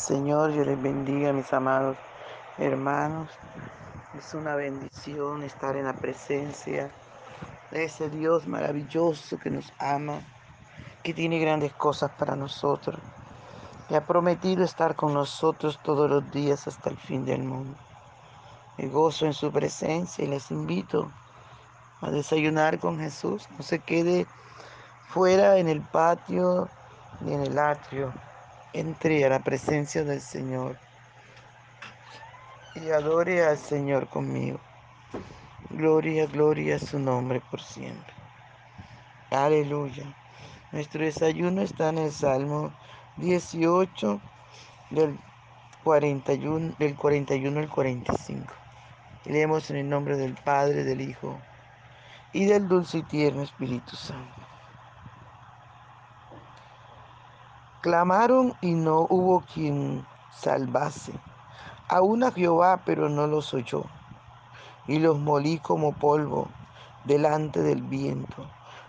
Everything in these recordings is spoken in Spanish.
Señor, yo les bendiga, mis amados hermanos. Es una bendición estar en la presencia de ese Dios maravilloso que nos ama, que tiene grandes cosas para nosotros, que ha prometido estar con nosotros todos los días hasta el fin del mundo. Me gozo en su presencia y les invito a desayunar con Jesús. No se quede fuera en el patio ni en el atrio entre a la presencia del Señor y adore al Señor conmigo. Gloria, gloria a su nombre por siempre. Aleluya. Nuestro desayuno está en el Salmo 18 del 41, del 41 al 45. Y leemos en el nombre del Padre, del Hijo y del dulce y tierno Espíritu Santo. Clamaron y no hubo quien salvase. Aún a Jehová, pero no los oyó. Y los molí como polvo delante del viento.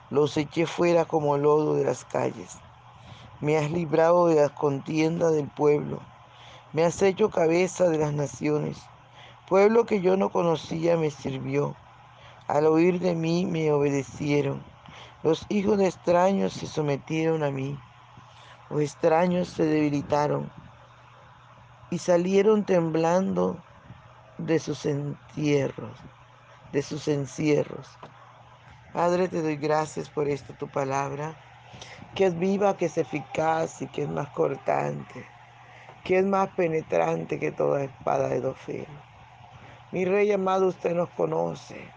Los eché fuera como lodo de las calles. Me has librado de las contiendas del pueblo. Me has hecho cabeza de las naciones. Pueblo que yo no conocía me sirvió. Al oír de mí me obedecieron. Los hijos de extraños se sometieron a mí. Los extraños se debilitaron y salieron temblando de sus entierros, de sus encierros. Padre, te doy gracias por esta tu palabra, que es viva, que es eficaz y que es más cortante, que es más penetrante que toda espada de dos Mi Rey amado, usted nos conoce.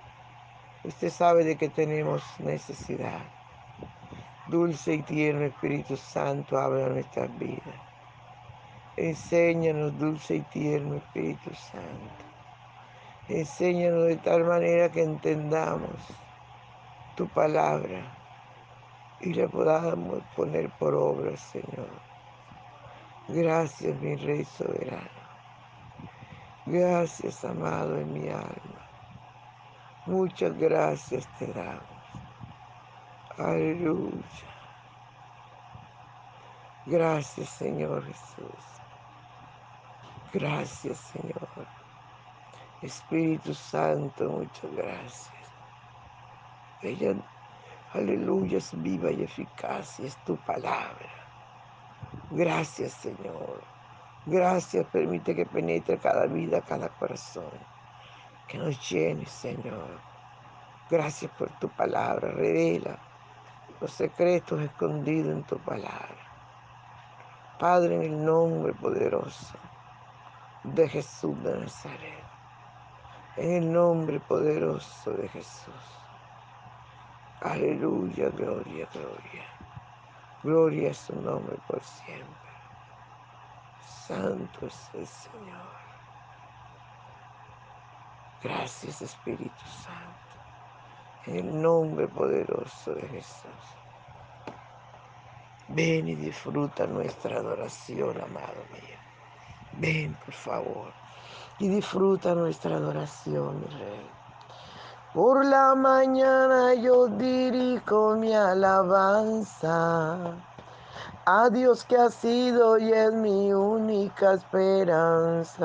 Usted sabe de que tenemos necesidad. Dulce y tierno Espíritu Santo, habla nuestras vidas. Enséñanos, dulce y tierno Espíritu Santo. Enséñanos de tal manera que entendamos tu palabra y la podamos poner por obra, Señor. Gracias, mi Rey soberano. Gracias, amado en mi alma. Muchas gracias te damos. Aleluya. Gracias, Señor Jesús. Gracias, Señor. Espíritu Santo, muchas gracias. Ella, aleluya, es viva y eficaz y es tu palabra. Gracias, Señor. Gracias, permite que penetre cada vida, cada corazón. Que nos llene, Señor. Gracias por tu palabra. Revela los secretos escondidos en tu palabra. Padre, en el nombre poderoso de Jesús de Nazaret, en el nombre poderoso de Jesús. Aleluya, gloria, gloria. Gloria a su nombre por siempre. Santo es el Señor. Gracias Espíritu Santo. En el nombre poderoso de Jesús. Ven y disfruta nuestra adoración, amado mío. Ven, por favor, y disfruta nuestra adoración, mi Rey. Por la mañana yo dirijo mi alabanza a Dios que ha sido y es mi única esperanza.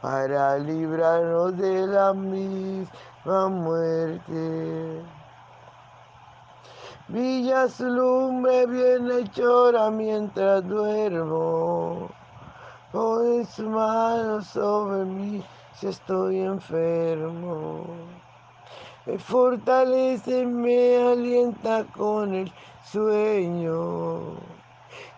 para librarnos de la misma muerte. Villa su lumbre hechora mientras duermo. Pone su mano sobre mí si estoy enfermo. Me fortalece, me alienta con el sueño.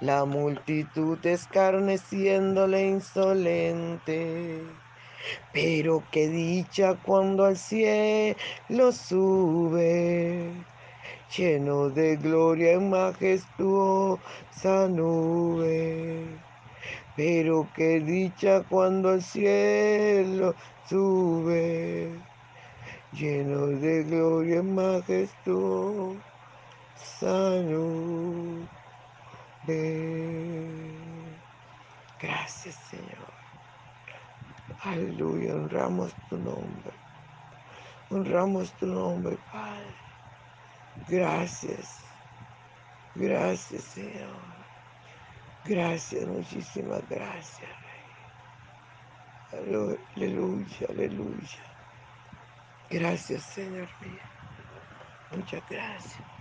la multitud escarneciéndole insolente. Pero qué dicha cuando al cielo sube, lleno de gloria en majestuosa nube. Pero qué dicha cuando al cielo sube, lleno de gloria en majestuosa nube. Gracias, Señor. Aleluya, honramos tu nombre. Honramos tu nombre, Padre. Gracias. Gracias, Señor. Gracias, muchísimas gracias, Rey. Aleluya, aleluya. Gracias, Señor mío. Muchas gracias.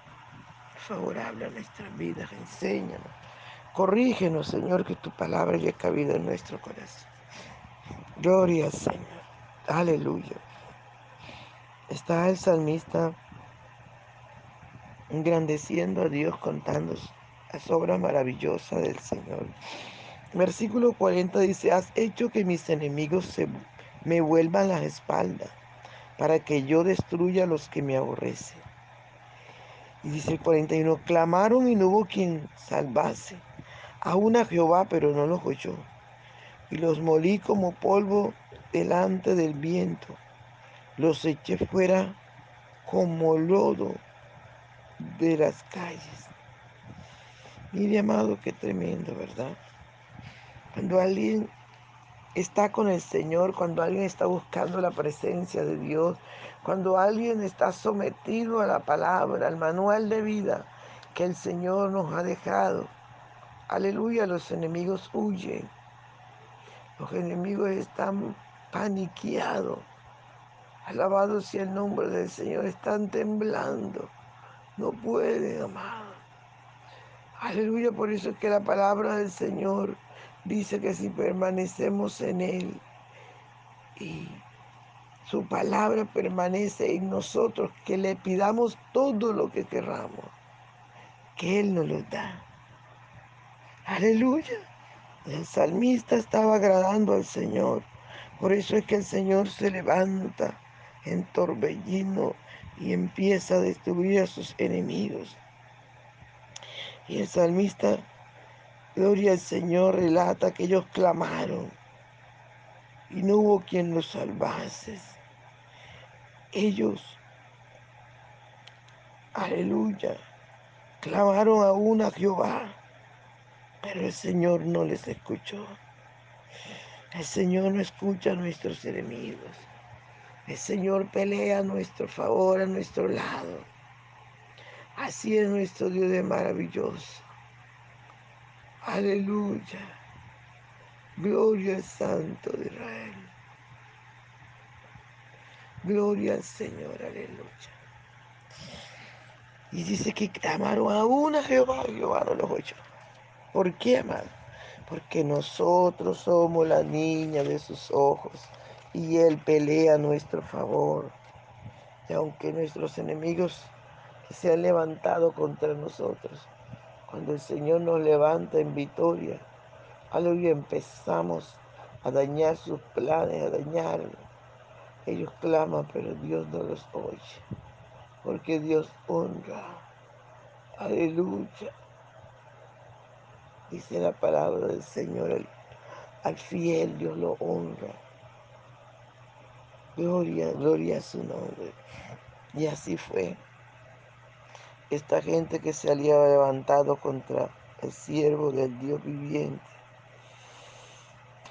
Por favor, habla nuestras vidas, enséñanos Corrígenos, Señor, que tu palabra haya cabido en nuestro corazón. Gloria Señor. Aleluya. Está el salmista engrandeciendo a Dios contando las obras maravillosas del Señor. Versículo 40 dice, has hecho que mis enemigos se me vuelvan las espaldas para que yo destruya a los que me aborrecen. Y dice el 41, clamaron y no hubo quien salvase aún a Jehová, pero no los oyó. Y los molí como polvo delante del viento. Los eché fuera como lodo de las calles. Mire, amado, qué tremendo, ¿verdad? Cuando alguien está con el Señor, cuando alguien está buscando la presencia de Dios, cuando alguien está sometido a la palabra, al manual de vida que el Señor nos ha dejado, Aleluya, los enemigos huyen. Los enemigos están paniqueados. Alabado sea el nombre del Señor. Están temblando. No pueden, amado. Aleluya, por eso es que la palabra del Señor dice que si permanecemos en Él y su palabra permanece en nosotros, que le pidamos todo lo que querramos, que Él nos lo da. Aleluya. El salmista estaba agradando al Señor. Por eso es que el Señor se levanta en torbellino y empieza a destruir a sus enemigos. Y el salmista, gloria al Señor, relata que ellos clamaron y no hubo quien los salvase. Ellos, aleluya, clamaron aún a Jehová pero el Señor no les escuchó. El Señor no escucha a nuestros enemigos. El Señor pelea a nuestro favor, a nuestro lado. Así es nuestro Dios de maravilloso. Aleluya. Gloria al Santo de Israel. Gloria al Señor, aleluya. Y dice que clamaron a una Jehová, Jehová no los oyó. ¿Por qué, amado? Porque nosotros somos la niña de sus ojos y Él pelea a nuestro favor. Y aunque nuestros enemigos se han levantado contra nosotros, cuando el Señor nos levanta en victoria, aleluya, empezamos a dañar sus planes, a dañarlos. Ellos claman, pero Dios no los oye, porque Dios honra. Aleluya. Dice la palabra del Señor, al fiel Dios lo honra. Gloria, gloria a su nombre. Y así fue. Esta gente que se había levantado contra el siervo del Dios viviente,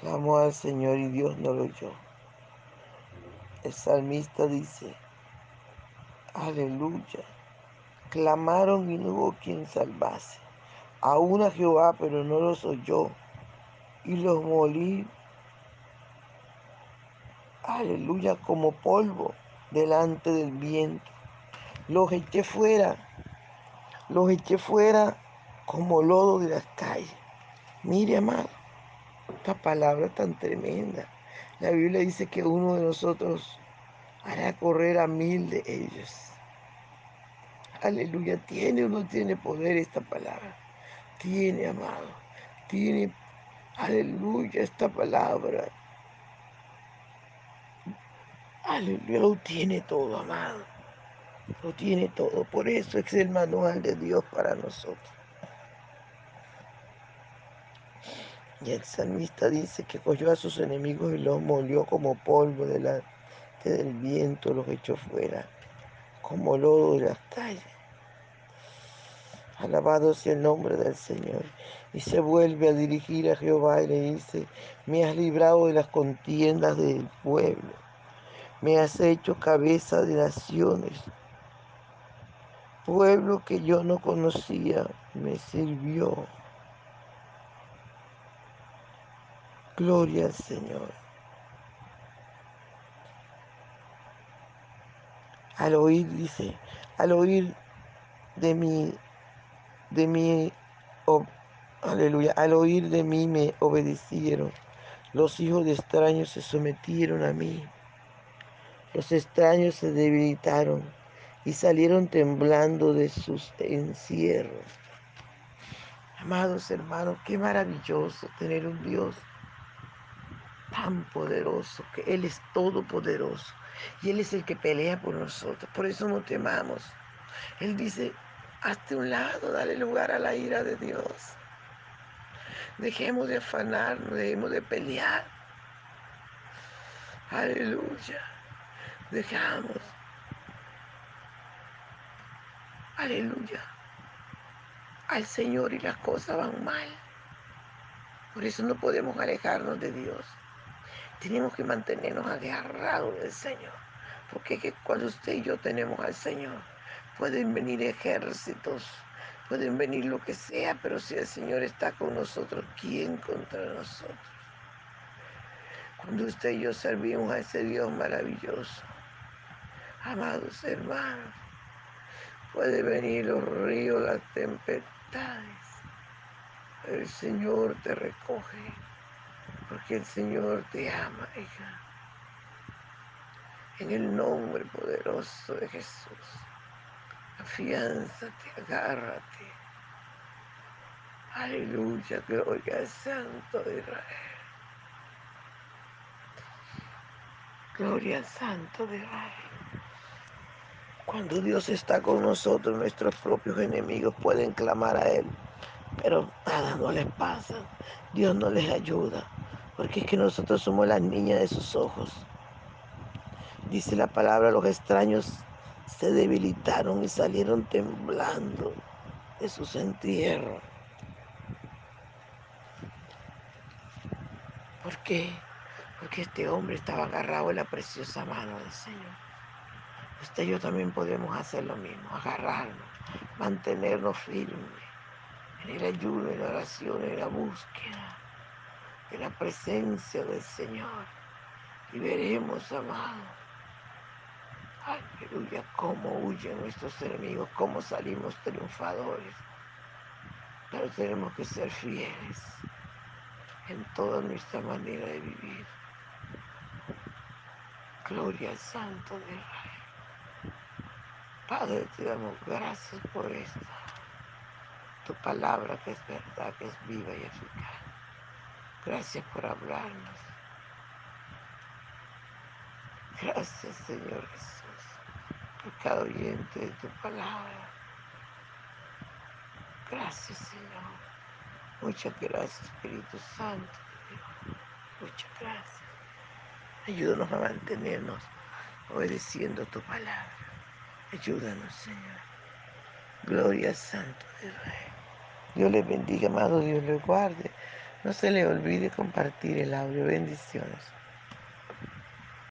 Clamó al Señor y Dios no lo oyó. El salmista dice, aleluya. Clamaron y no hubo quien salvase. Aún a Jehová, pero no los oyó. Y los molí, aleluya, como polvo delante del viento. Los eché fuera, los eché fuera como lodo de las calles. Mire, amado, esta palabra tan tremenda. La Biblia dice que uno de nosotros hará correr a mil de ellos. Aleluya, tiene o no tiene poder esta palabra. Tiene, amado. Tiene, aleluya, esta palabra. Aleluya, tiene todo, amado. Lo tiene todo. Por eso es el manual de Dios para nosotros. Y el salmista dice que cogió a sus enemigos y los molió como polvo delante del viento, los echó fuera, como lodo de las calles. Alabado sea el nombre del Señor. Y se vuelve a dirigir a Jehová y le dice, me has librado de las contiendas del pueblo, me has hecho cabeza de naciones. Pueblo que yo no conocía me sirvió. Gloria al Señor. Al oír, dice, al oír de mí de mí, aleluya, al oír de mí me obedecieron. Los hijos de extraños se sometieron a mí. Los extraños se debilitaron y salieron temblando de sus encierros. Amados hermanos, qué maravilloso tener un Dios tan poderoso, que Él es todopoderoso y Él es el que pelea por nosotros. Por eso no temamos. Él dice, hazte un lado, dale lugar a la ira de Dios. Dejemos de afanarnos, dejemos de pelear. Aleluya. Dejamos. Aleluya. Al Señor y las cosas van mal. Por eso no podemos alejarnos de Dios. Tenemos que mantenernos agarrados del Señor. Porque cuando usted y yo tenemos al Señor, pueden venir ejércitos, pueden venir lo que sea, pero si el Señor está con nosotros, ¿quién contra nosotros? Cuando usted y yo servimos a ese Dios maravilloso, amados hermanos, puede venir los ríos, las tempestades, el Señor te recoge, porque el Señor te ama, hija. En el nombre poderoso de Jesús. Afiánzate, agárrate. Aleluya, gloria al Santo de Israel. Gloria al Santo de Israel. Cuando Dios está con nosotros, nuestros propios enemigos pueden clamar a Él, pero nada no les pasa. Dios no les ayuda, porque es que nosotros somos las niñas de sus ojos. Dice la palabra, los extraños se debilitaron y salieron temblando de sus entierros. ¿Por qué? Porque este hombre estaba agarrado en la preciosa mano del Señor. Usted y yo también podemos hacer lo mismo, agarrarnos, mantenernos firmes en el ayuno, en la oración, en la búsqueda de la presencia del Señor. Y veremos, amado, aleluya, cómo huyen nuestros enemigos, cómo salimos triunfadores. Pero tenemos que ser fieles en toda nuestra manera de vivir. Gloria al Santo de Israel. Padre, te damos gracias por esta, tu palabra que es verdad, que es viva y eficaz. Gracias por hablarnos. Gracias, Señor Jesús, por cada oyente de tu palabra. Gracias, Señor. Muchas gracias, Espíritu Santo. Muchas gracias. Ayúdanos a mantenernos obedeciendo tu palabra. Ayúdanos, Señor. Gloria Santo de Israel. Dios les bendiga, amado. Dios les guarde. No se le olvide compartir el audio. Bendiciones.